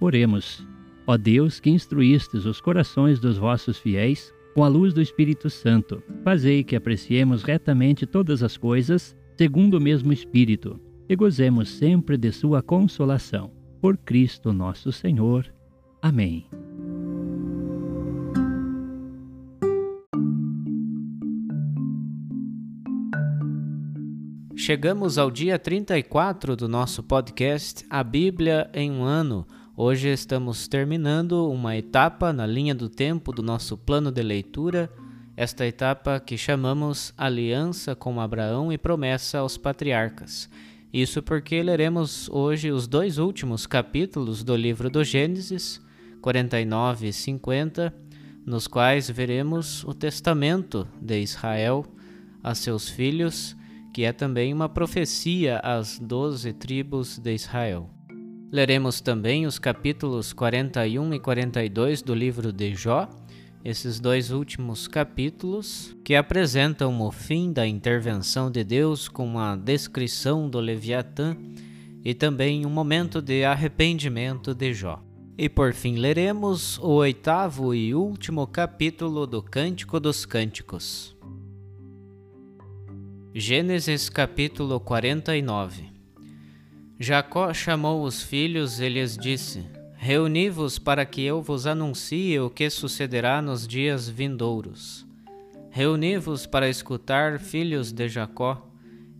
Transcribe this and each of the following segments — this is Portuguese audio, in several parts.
Oremos. Ó Deus, que instruístes os corações dos vossos fiéis com a luz do Espírito Santo, fazei que apreciemos retamente todas as coisas, segundo o mesmo Espírito, e gozemos sempre de sua consolação. Por Cristo nosso Senhor. Amém. Chegamos ao dia 34 do nosso podcast A Bíblia em um Ano. Hoje estamos terminando uma etapa na linha do tempo do nosso plano de leitura, esta etapa que chamamos Aliança com Abraão e Promessa aos Patriarcas. Isso porque leremos hoje os dois últimos capítulos do livro do Gênesis, 49 e 50, nos quais veremos o testamento de Israel a seus filhos que é também uma profecia às doze tribos de Israel. Leremos também os capítulos 41 e 42 do livro de Jó, esses dois últimos capítulos que apresentam o fim da intervenção de Deus com a descrição do Leviatã e também um momento de arrependimento de Jó. E por fim leremos o oitavo e último capítulo do Cântico dos Cânticos. Gênesis capítulo 49 Jacó chamou os filhos e lhes disse: Reuni-vos para que eu vos anuncie o que sucederá nos dias vindouros. Reuni-vos para escutar, filhos de Jacó,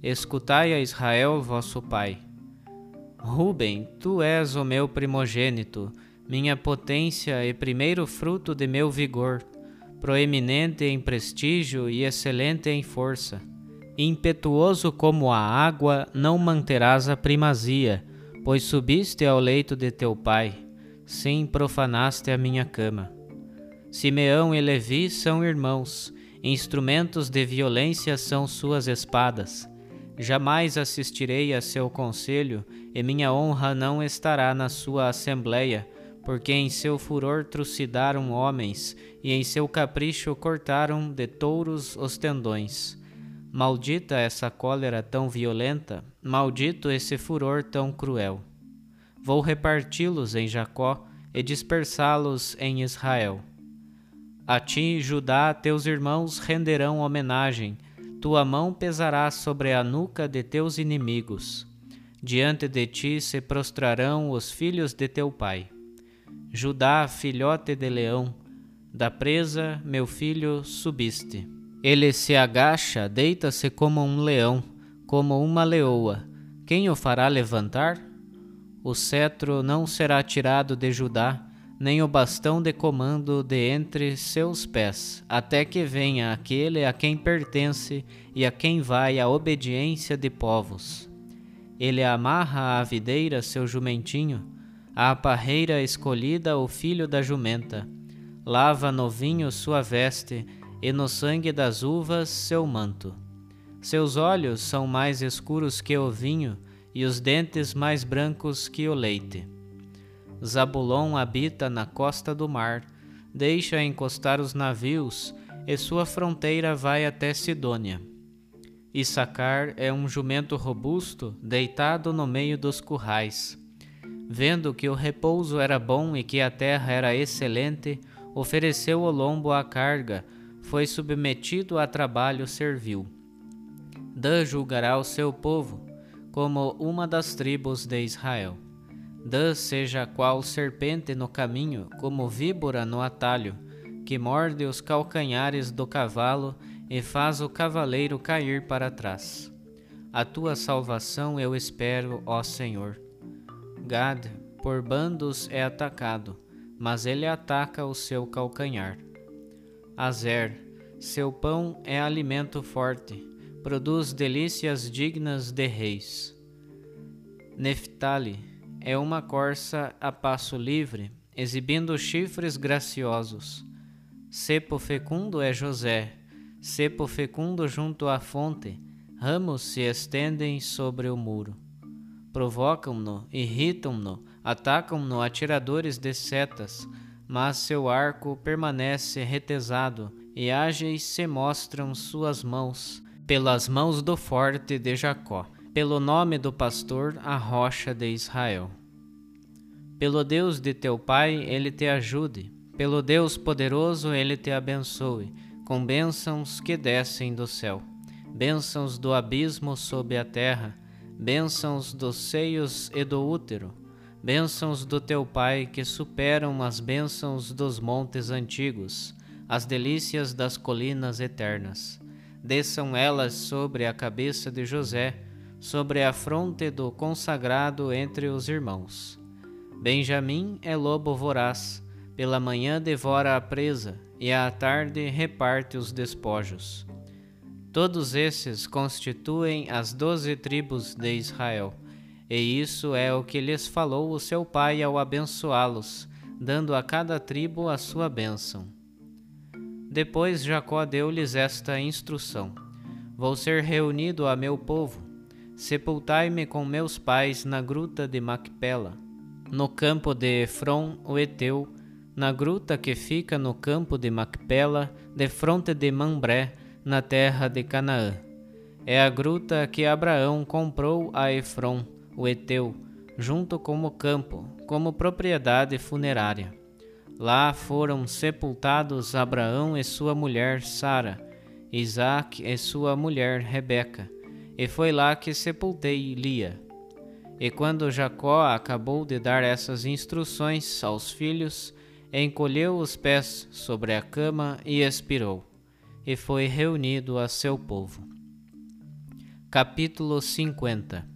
escutai a Israel, vosso pai. Ruben, tu és o meu primogênito, minha potência e primeiro fruto de meu vigor, proeminente em prestígio e excelente em força Impetuoso como a água, não manterás a primazia, pois subiste ao leito de teu pai, sim profanaste a minha cama. Simeão e Levi são irmãos, instrumentos de violência são suas espadas. Jamais assistirei a seu conselho, e minha honra não estará na sua assembleia, porque em seu furor trucidaram homens, e em seu capricho cortaram de touros os tendões. Maldita essa cólera tão violenta, maldito esse furor tão cruel. Vou reparti-los em Jacó e dispersá-los em Israel. A ti, Judá, teus irmãos renderão homenagem, tua mão pesará sobre a nuca de teus inimigos. Diante de ti se prostrarão os filhos de teu pai. Judá, filhote de leão, da presa, meu filho, subiste. Ele se agacha, deita-se como um leão, como uma leoa. Quem o fará levantar? O cetro não será tirado de Judá, nem o bastão de comando de entre seus pés, até que venha aquele a quem pertence e a quem vai a obediência de povos. Ele amarra à videira seu jumentinho, à parreira escolhida o filho da jumenta, lava no vinho sua veste e no sangue das uvas seu manto. Seus olhos são mais escuros que o vinho e os dentes mais brancos que o leite. Zabulon habita na costa do mar, deixa encostar os navios, e sua fronteira vai até Sidônia. Issacar é um jumento robusto, deitado no meio dos currais. Vendo que o repouso era bom e que a terra era excelente, ofereceu o lombo à carga, foi submetido a trabalho servil. Dan julgará o seu povo, como uma das tribos de Israel. Dan seja qual serpente no caminho, como víbora no atalho, que morde os calcanhares do cavalo e faz o cavaleiro cair para trás. A tua salvação eu espero, ó Senhor. Gad, por bandos é atacado, mas ele ataca o seu calcanhar. Azer, seu pão é alimento forte, produz delícias dignas de reis. Neftali, é uma corça a passo livre, exibindo chifres graciosos. Cepo fecundo é José, cepo fecundo junto à fonte, ramos se estendem sobre o muro. Provocam-no, irritam-no, atacam-no atiradores de setas, mas seu arco permanece retesado e ágeis se mostram suas mãos, pelas mãos do forte de Jacó pelo nome do pastor, a rocha de Israel. Pelo Deus de teu pai, ele te ajude, pelo Deus poderoso, ele te abençoe, com bênçãos que descem do céu, bênçãos do abismo sob a terra, bênçãos dos seios e do útero, bênçãos do teu pai que superam as bênçãos dos montes antigos, as delícias das colinas eternas. Desçam elas sobre a cabeça de José, sobre a fronte do consagrado entre os irmãos. Benjamim é lobo voraz, pela manhã devora a presa e à tarde reparte os despojos. Todos esses constituem as doze tribos de Israel, e isso é o que lhes falou o seu pai ao abençoá-los, dando a cada tribo a sua bênção. Depois Jacó deu-lhes esta instrução: Vou ser reunido a meu povo, Sepultai-me com meus pais na gruta de Macpela, no campo de Efron, o Eteu, na gruta que fica no campo de Macpela, de fronte de Mambré, na terra de Canaã. É a gruta que Abraão comprou a Efron, o Eteu, junto com o campo, como propriedade funerária. Lá foram sepultados Abraão e sua mulher Sara, Isaac e sua mulher Rebeca, e foi lá que sepultei Lia. E quando Jacó acabou de dar essas instruções aos filhos, encolheu os pés sobre a cama e expirou, e foi reunido a seu povo. Capítulo 50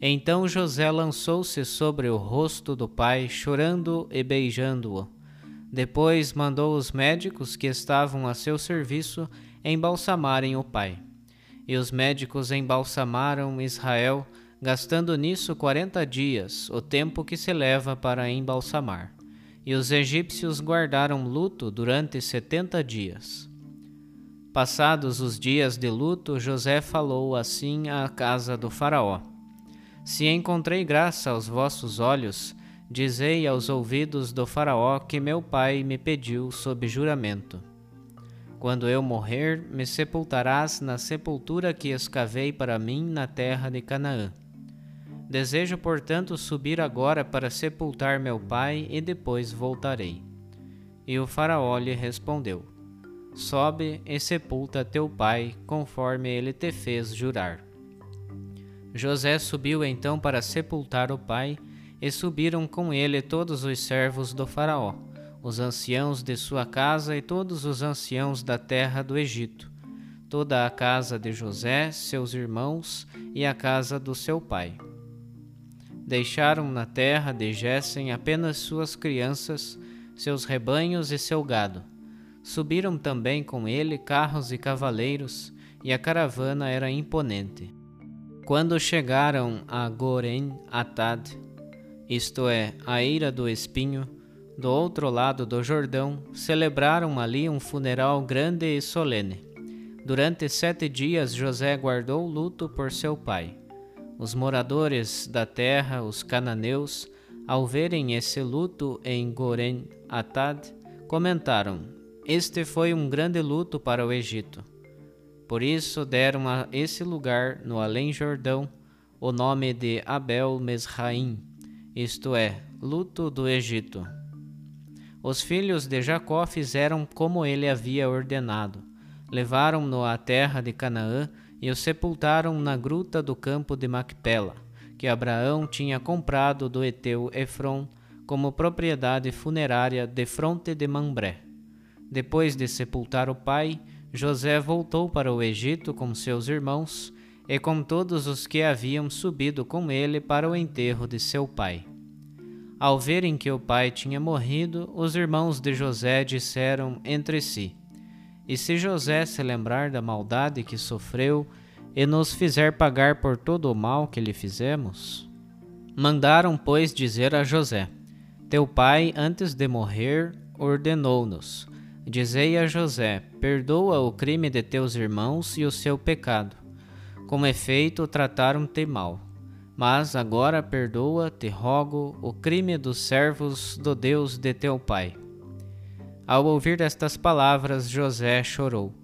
Então José lançou-se sobre o rosto do pai, chorando e beijando-o. Depois mandou os médicos que estavam a seu serviço embalsamarem o pai. E os médicos embalsamaram Israel, gastando nisso quarenta dias, o tempo que se leva para embalsamar. E os egípcios guardaram luto durante setenta dias. Passados os dias de luto, José falou assim à casa do Faraó: Se encontrei graça aos vossos olhos, dizei aos ouvidos do Faraó que meu pai me pediu sob juramento. Quando eu morrer, me sepultarás na sepultura que escavei para mim na terra de Canaã. Desejo, portanto, subir agora para sepultar meu pai e depois voltarei. E o Faraó lhe respondeu: Sobe e sepulta teu pai, conforme ele te fez jurar. José subiu então para sepultar o pai, e subiram com ele todos os servos do Faraó os anciãos de sua casa e todos os anciãos da terra do Egito, toda a casa de José, seus irmãos e a casa do seu pai. Deixaram na terra de Gessen apenas suas crianças, seus rebanhos e seu gado. Subiram também com ele carros e cavaleiros, e a caravana era imponente. Quando chegaram a Goren Atad, isto é, a Eira do Espinho, do outro lado do Jordão, celebraram ali um funeral grande e solene. Durante sete dias José guardou luto por seu pai. Os moradores da terra, os cananeus, ao verem esse luto em Goren Atad, comentaram: Este foi um grande luto para o Egito. Por isso deram a esse lugar, no Além Jordão, o nome de Abel Mesraim, isto é, luto do Egito. Os filhos de Jacó fizeram como ele havia ordenado. Levaram-no à terra de Canaã e o sepultaram na gruta do campo de Macpela, que Abraão tinha comprado do Eteu Efron como propriedade funerária de fronte de Mambré. Depois de sepultar o pai, José voltou para o Egito com seus irmãos e com todos os que haviam subido com ele para o enterro de seu pai. Ao verem que o pai tinha morrido, os irmãos de José disseram entre si: E se José se lembrar da maldade que sofreu e nos fizer pagar por todo o mal que lhe fizemos? Mandaram, pois, dizer a José: Teu pai, antes de morrer, ordenou-nos: Dizei a José: Perdoa o crime de teus irmãos e o seu pecado. Com efeito, trataram-te mal mas agora perdoa, te rogo, o crime dos servos do Deus de teu pai. Ao ouvir estas palavras, José chorou.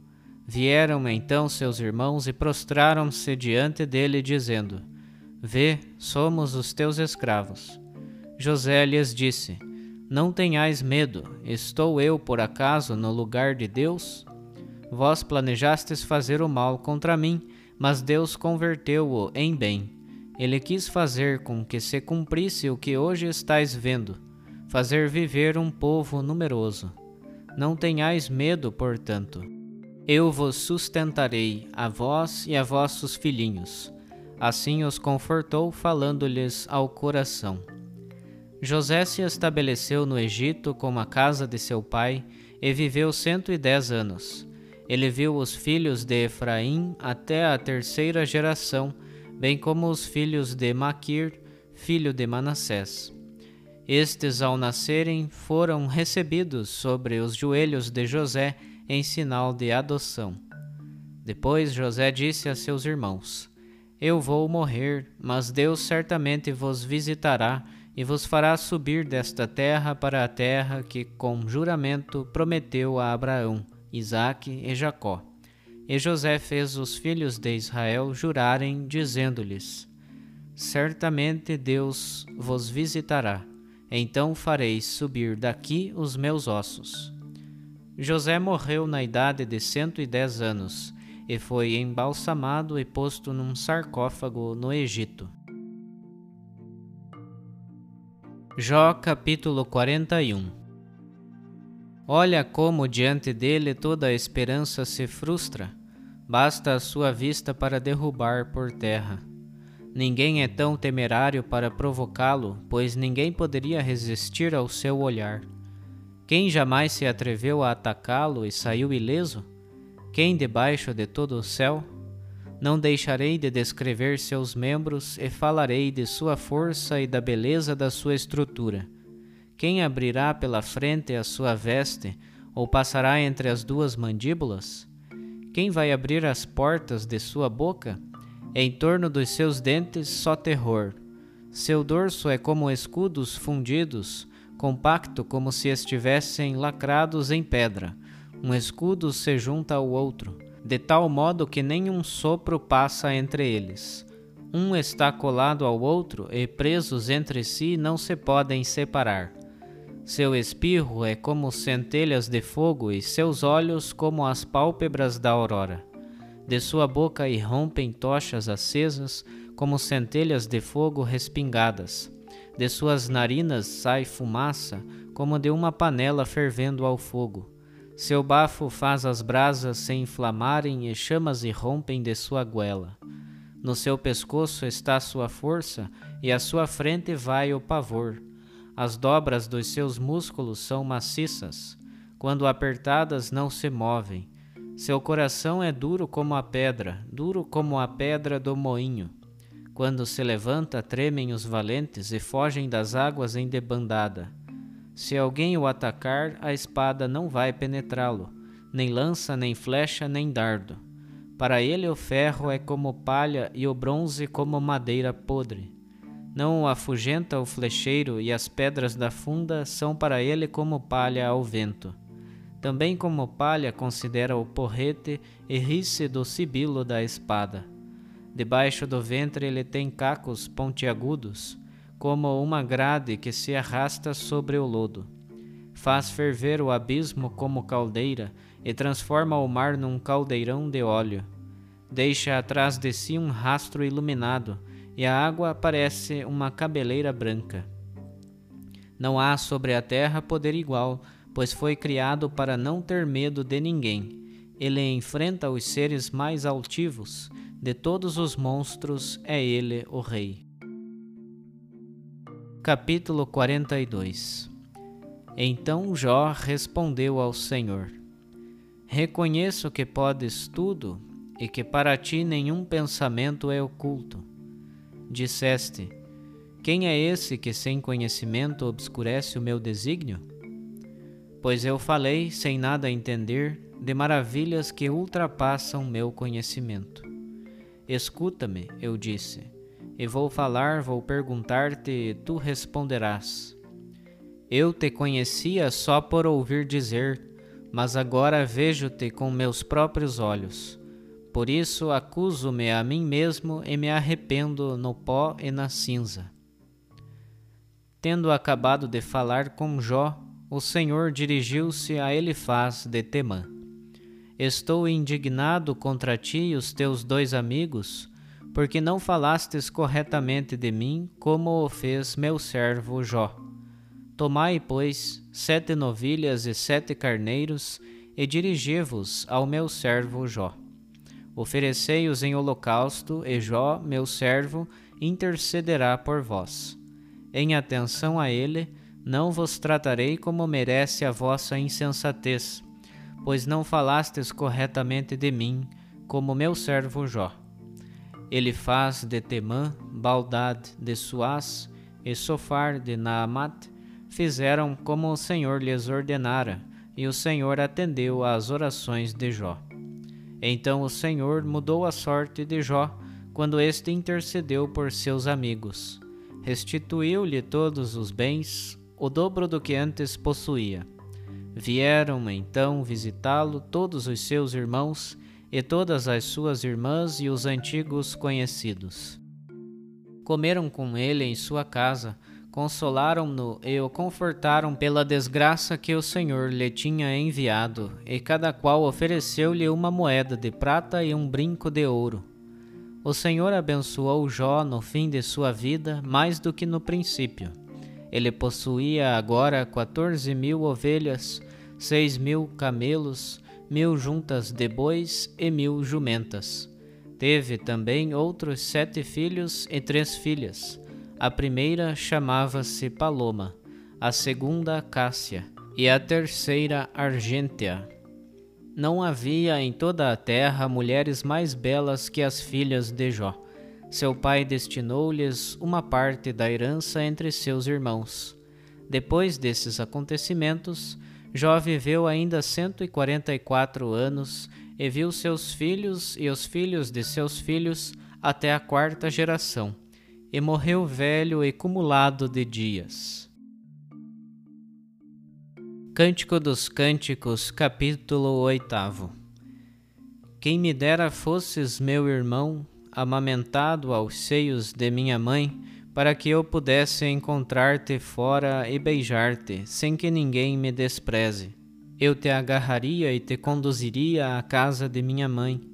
Vieram então seus irmãos e prostraram-se diante dele, dizendo: Vê, somos os teus escravos. José lhes disse: Não tenhais medo, estou eu por acaso no lugar de Deus? Vós planejastes fazer o mal contra mim, mas Deus converteu-o em bem ele quis fazer com que se cumprisse o que hoje estais vendo, fazer viver um povo numeroso. Não tenhais medo, portanto. Eu vos sustentarei, a vós e a vossos filhinhos. Assim os confortou, falando-lhes ao coração. José se estabeleceu no Egito como a casa de seu pai e viveu cento e dez anos. Ele viu os filhos de Efraim até a terceira geração bem como os filhos de Maquir, filho de Manassés. Estes, ao nascerem, foram recebidos sobre os joelhos de José em sinal de adoção. Depois José disse a seus irmãos: Eu vou morrer, mas Deus certamente vos visitará e vos fará subir desta terra para a terra que, com juramento, prometeu a Abraão, Isaque e Jacó. E José fez os filhos de Israel jurarem, dizendo-lhes: Certamente Deus vos visitará, então fareis subir daqui os meus ossos. José morreu na idade de cento e dez anos, e foi embalsamado e posto num sarcófago no Egito. Jó capítulo 41 Olha como diante dele toda a esperança se frustra. Basta a sua vista para derrubar por terra. Ninguém é tão temerário para provocá-lo, pois ninguém poderia resistir ao seu olhar. Quem jamais se atreveu a atacá-lo e saiu ileso? Quem debaixo de todo o céu? Não deixarei de descrever seus membros e falarei de sua força e da beleza da sua estrutura quem abrirá pela frente a sua veste, ou passará entre as duas mandíbulas? Quem vai abrir as portas de sua boca? Em torno dos seus dentes só terror. Seu dorso é como escudos fundidos, compacto como se estivessem lacrados em pedra. Um escudo se junta ao outro, de tal modo que nenhum sopro passa entre eles. Um está colado ao outro e presos entre si não se podem separar. Seu espirro é como centelhas de fogo e seus olhos como as pálpebras da aurora. De sua boca irrompem tochas acesas como centelhas de fogo respingadas. De suas narinas sai fumaça como de uma panela fervendo ao fogo. Seu bafo faz as brasas se inflamarem e chamas irrompem de sua goela. No seu pescoço está sua força, e à sua frente vai o pavor. As dobras dos seus músculos são maciças, quando apertadas não se movem. Seu coração é duro como a pedra, duro como a pedra do moinho. Quando se levanta, tremem os valentes e fogem das águas em debandada. Se alguém o atacar, a espada não vai penetrá-lo, nem lança, nem flecha, nem dardo para ele o ferro é como palha e o bronze como madeira podre. Não o afugenta o flecheiro e as pedras da funda são para ele como palha ao vento. Também como palha considera o porrete e ri-se do sibilo da espada. Debaixo do ventre ele tem cacos pontiagudos, como uma grade que se arrasta sobre o lodo. Faz ferver o abismo como caldeira e transforma o mar num caldeirão de óleo. Deixa atrás de si um rastro iluminado, e a água parece uma cabeleira branca. Não há sobre a terra poder igual, pois foi criado para não ter medo de ninguém. Ele enfrenta os seres mais altivos, de todos os monstros é ele o rei. Capítulo 42 Então Jó respondeu ao Senhor: Reconheço que podes tudo e que para ti nenhum pensamento é oculto. Disseste: Quem é esse que sem conhecimento obscurece o meu desígnio? Pois eu falei, sem nada entender, de maravilhas que ultrapassam meu conhecimento. Escuta-me, eu disse, e vou falar, vou perguntar-te, tu responderás. Eu te conhecia só por ouvir dizer, mas agora vejo-te com meus próprios olhos. Por isso acuso-me a mim mesmo e me arrependo no pó e na cinza. Tendo acabado de falar com Jó, o Senhor dirigiu-se a Elifaz de Temã. Estou indignado contra ti e os teus dois amigos, porque não falastes corretamente de mim, como o fez meu servo Jó. Tomai, pois, sete novilhas e sete carneiros, e dirigi-vos ao meu servo Jó. Oferecei-os em holocausto, e Jó, meu servo, intercederá por vós. Em atenção a ele, não vos tratarei como merece a vossa insensatez, pois não falastes corretamente de mim, como meu servo Jó. Ele faz de Temã, Baldad de Suás e Sofar de Naamat, fizeram como o Senhor lhes ordenara, e o Senhor atendeu às orações de Jó. Então o Senhor mudou a sorte de Jó quando este intercedeu por seus amigos. Restituiu-lhe todos os bens, o dobro do que antes possuía. Vieram então visitá-lo todos os seus irmãos e todas as suas irmãs e os antigos conhecidos. Comeram com ele em sua casa consolaram-no e o confortaram pela desgraça que o Senhor lhe tinha enviado, e cada qual ofereceu-lhe uma moeda de prata e um brinco de ouro. O Senhor abençoou Jó no fim de sua vida mais do que no princípio. Ele possuía agora quatorze mil ovelhas, seis mil camelos, mil juntas de bois e mil jumentas. Teve também outros sete filhos e três filhas a primeira chamava-se Paloma, a segunda Cássia e a terceira Argêntea. Não havia em toda a terra mulheres mais belas que as filhas de Jó. Seu pai destinou-lhes uma parte da herança entre seus irmãos. Depois desses acontecimentos, Jó viveu ainda cento e quarenta e quatro anos e viu seus filhos e os filhos de seus filhos até a quarta geração e morreu velho e cumulado de dias. Cântico dos Cânticos, capítulo 8 Quem me dera fosses meu irmão, amamentado aos seios de minha mãe, para que eu pudesse encontrar-te fora e beijar-te, sem que ninguém me despreze. Eu te agarraria e te conduziria à casa de minha mãe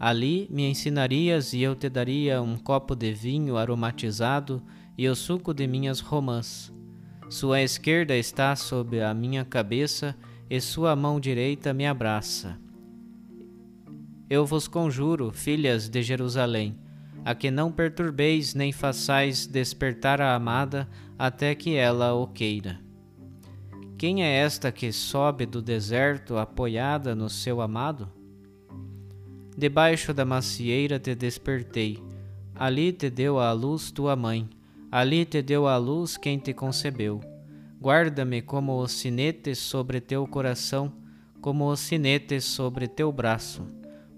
Ali me ensinarias e eu te daria um copo de vinho aromatizado e o suco de minhas romãs. Sua esquerda está sob a minha cabeça e sua mão direita me abraça. Eu vos conjuro, filhas de Jerusalém, a que não perturbeis nem façais despertar a amada até que ela o queira. Quem é esta que sobe do deserto apoiada no seu amado? Debaixo da macieira te despertei, ali te deu a luz tua mãe, ali te deu a luz quem te concebeu. Guarda-me como o sinete sobre teu coração, como o sinete sobre teu braço,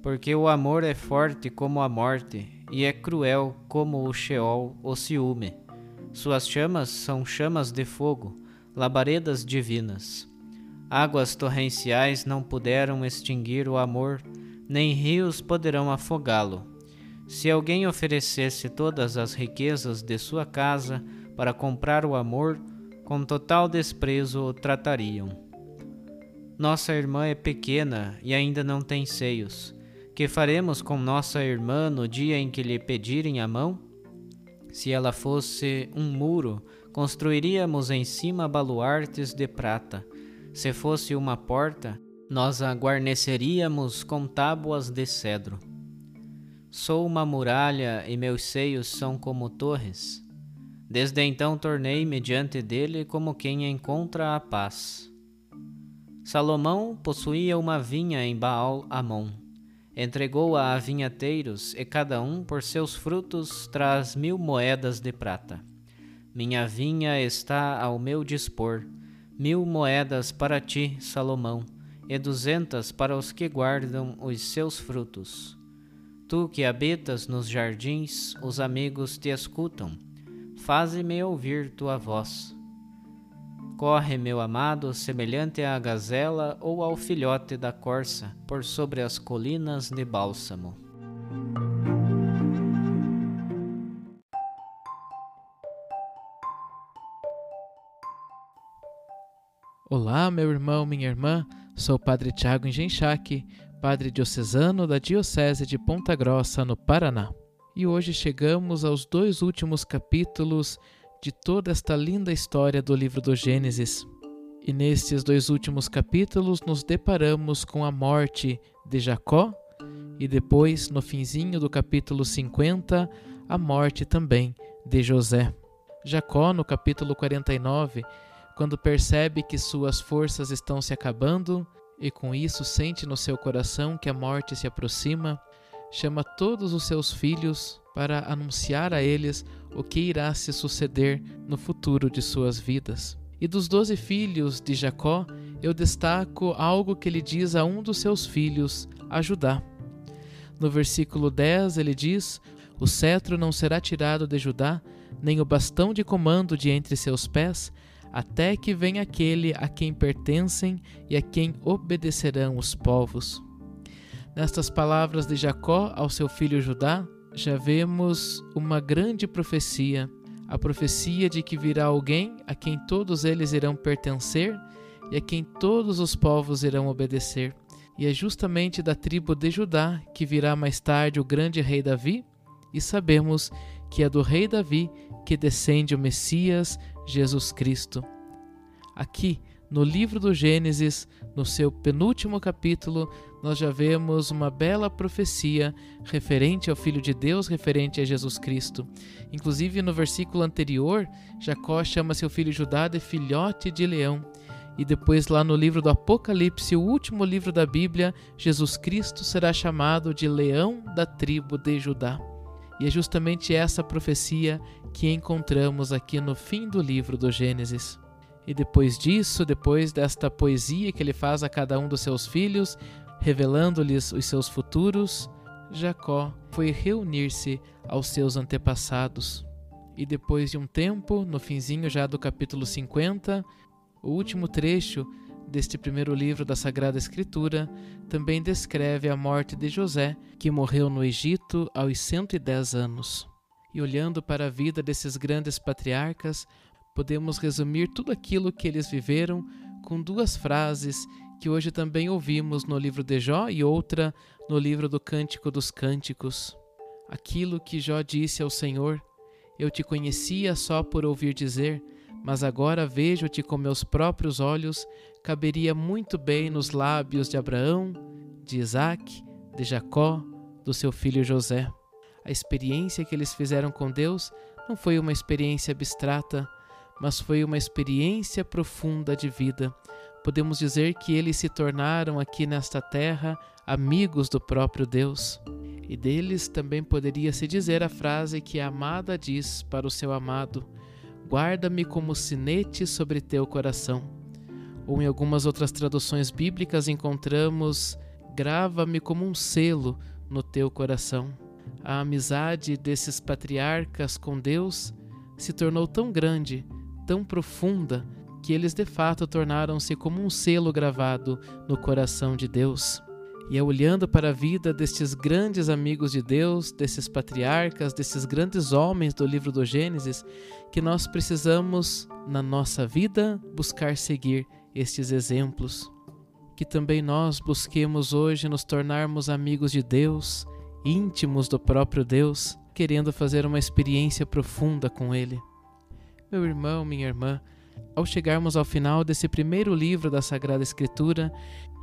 porque o amor é forte como a morte, e é cruel como o Sheol, o ciúme. Suas chamas são chamas de fogo, labaredas divinas. Águas torrenciais não puderam extinguir o amor, nem rios poderão afogá-lo. Se alguém oferecesse todas as riquezas de sua casa para comprar o amor, com total desprezo o tratariam. Nossa irmã é pequena e ainda não tem seios. Que faremos com nossa irmã no dia em que lhe pedirem a mão? Se ela fosse um muro, construiríamos em cima baluartes de prata. Se fosse uma porta, nós a guarneceríamos com tábuas de cedro. Sou uma muralha e meus seios são como torres. Desde então tornei-me diante dele como quem encontra a paz. Salomão possuía uma vinha em Baal-Amon entregou-a a vinhateiros, e cada um por seus frutos traz mil moedas de prata. Minha vinha está ao meu dispor, mil moedas para ti, Salomão, e duzentas para os que guardam os seus frutos. Tu que habitas nos jardins, os amigos te escutam. Faze-me ouvir tua voz. Corre, meu amado, semelhante à gazela ou ao filhote da corça, por sobre as colinas de bálsamo. Olá, meu irmão, minha irmã. Sou o Padre Tiago Engenchaque, Padre Diocesano da Diocese de Ponta Grossa, no Paraná. E hoje chegamos aos dois últimos capítulos de toda esta linda história do livro do Gênesis. E nestes dois últimos capítulos nos deparamos com a morte de Jacó e depois, no finzinho do capítulo 50, a morte também de José. Jacó, no capítulo 49, quando percebe que suas forças estão se acabando e com isso sente no seu coração que a morte se aproxima, chama todos os seus filhos para anunciar a eles o que irá se suceder no futuro de suas vidas. E dos doze filhos de Jacó, eu destaco algo que ele diz a um dos seus filhos, a Judá. No versículo 10 ele diz: O cetro não será tirado de Judá, nem o bastão de comando de entre seus pés, até que venha aquele a quem pertencem e a quem obedecerão os povos. Nestas palavras de Jacó ao seu filho Judá, já vemos uma grande profecia, a profecia de que virá alguém a quem todos eles irão pertencer e a quem todos os povos irão obedecer. E é justamente da tribo de Judá que virá mais tarde o grande rei Davi, e sabemos que é do rei Davi que descende o Messias, Jesus Cristo. Aqui, no livro do Gênesis, no seu penúltimo capítulo, nós já vemos uma bela profecia referente ao Filho de Deus, referente a Jesus Cristo. Inclusive, no versículo anterior, Jacó chama seu filho Judá de filhote de leão. E depois, lá no livro do Apocalipse, o último livro da Bíblia, Jesus Cristo será chamado de leão da tribo de Judá. E é justamente essa profecia que encontramos aqui no fim do livro do Gênesis. E depois disso, depois desta poesia que ele faz a cada um dos seus filhos, revelando-lhes os seus futuros, Jacó foi reunir-se aos seus antepassados. E depois de um tempo, no finzinho já do capítulo 50, o último trecho deste primeiro livro da Sagrada Escritura também descreve a morte de José, que morreu no Egito aos 110 anos. E olhando para a vida desses grandes patriarcas, podemos resumir tudo aquilo que eles viveram com duas frases que hoje também ouvimos no livro de Jó e outra no livro do Cântico dos Cânticos. Aquilo que Jó disse ao Senhor: Eu te conhecia só por ouvir dizer, mas agora vejo-te com meus próprios olhos, caberia muito bem nos lábios de Abraão, de Isaac, de Jacó, do seu filho José. A experiência que eles fizeram com Deus não foi uma experiência abstrata, mas foi uma experiência profunda de vida. Podemos dizer que eles se tornaram aqui nesta terra amigos do próprio Deus. E deles também poderia se dizer a frase que a amada diz para o seu amado: Guarda-me como sinete sobre teu coração. Ou em algumas outras traduções bíblicas encontramos: Grava-me como um selo no teu coração. A amizade desses patriarcas com Deus se tornou tão grande, tão profunda, que eles de fato tornaram-se como um selo gravado no coração de Deus. E é olhando para a vida destes grandes amigos de Deus, desses patriarcas, desses grandes homens do livro do Gênesis, que nós precisamos, na nossa vida, buscar seguir estes exemplos. Que também nós busquemos hoje nos tornarmos amigos de Deus, íntimos do próprio Deus, querendo fazer uma experiência profunda com Ele. Meu irmão, minha irmã, ao chegarmos ao final desse primeiro livro da Sagrada Escritura,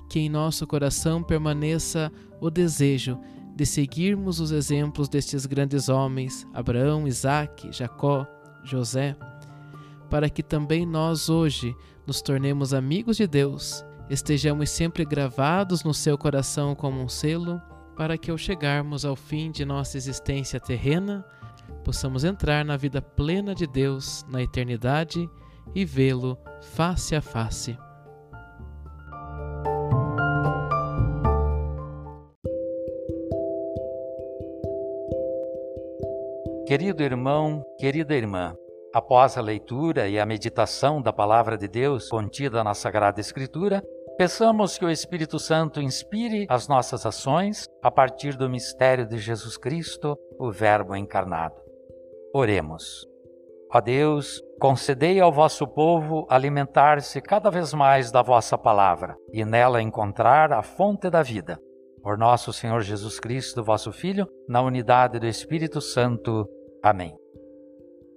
que em nosso coração permaneça o desejo de seguirmos os exemplos destes grandes homens, Abraão, Isaque, Jacó, José, para que também nós hoje nos tornemos amigos de Deus, estejamos sempre gravados no seu coração como um selo, para que ao chegarmos ao fim de nossa existência terrena, possamos entrar na vida plena de Deus na eternidade e vê-lo face a face. Querido irmão, querida irmã, após a leitura e a meditação da palavra de Deus contida na Sagrada Escritura, peçamos que o Espírito Santo inspire as nossas ações a partir do mistério de Jesus Cristo, o Verbo encarnado. Oremos. Ó Deus, concedei ao vosso povo alimentar-se cada vez mais da vossa palavra e nela encontrar a fonte da vida. Por nosso Senhor Jesus Cristo, vosso Filho, na unidade do Espírito Santo. Amém.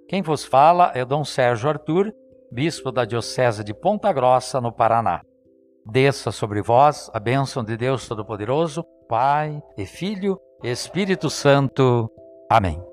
Quem vos fala é Dom Sérgio Arthur, bispo da Diocese de Ponta Grossa, no Paraná. Desça sobre vós a bênção de Deus Todo-Poderoso, Pai e Filho Espírito Santo. Amém.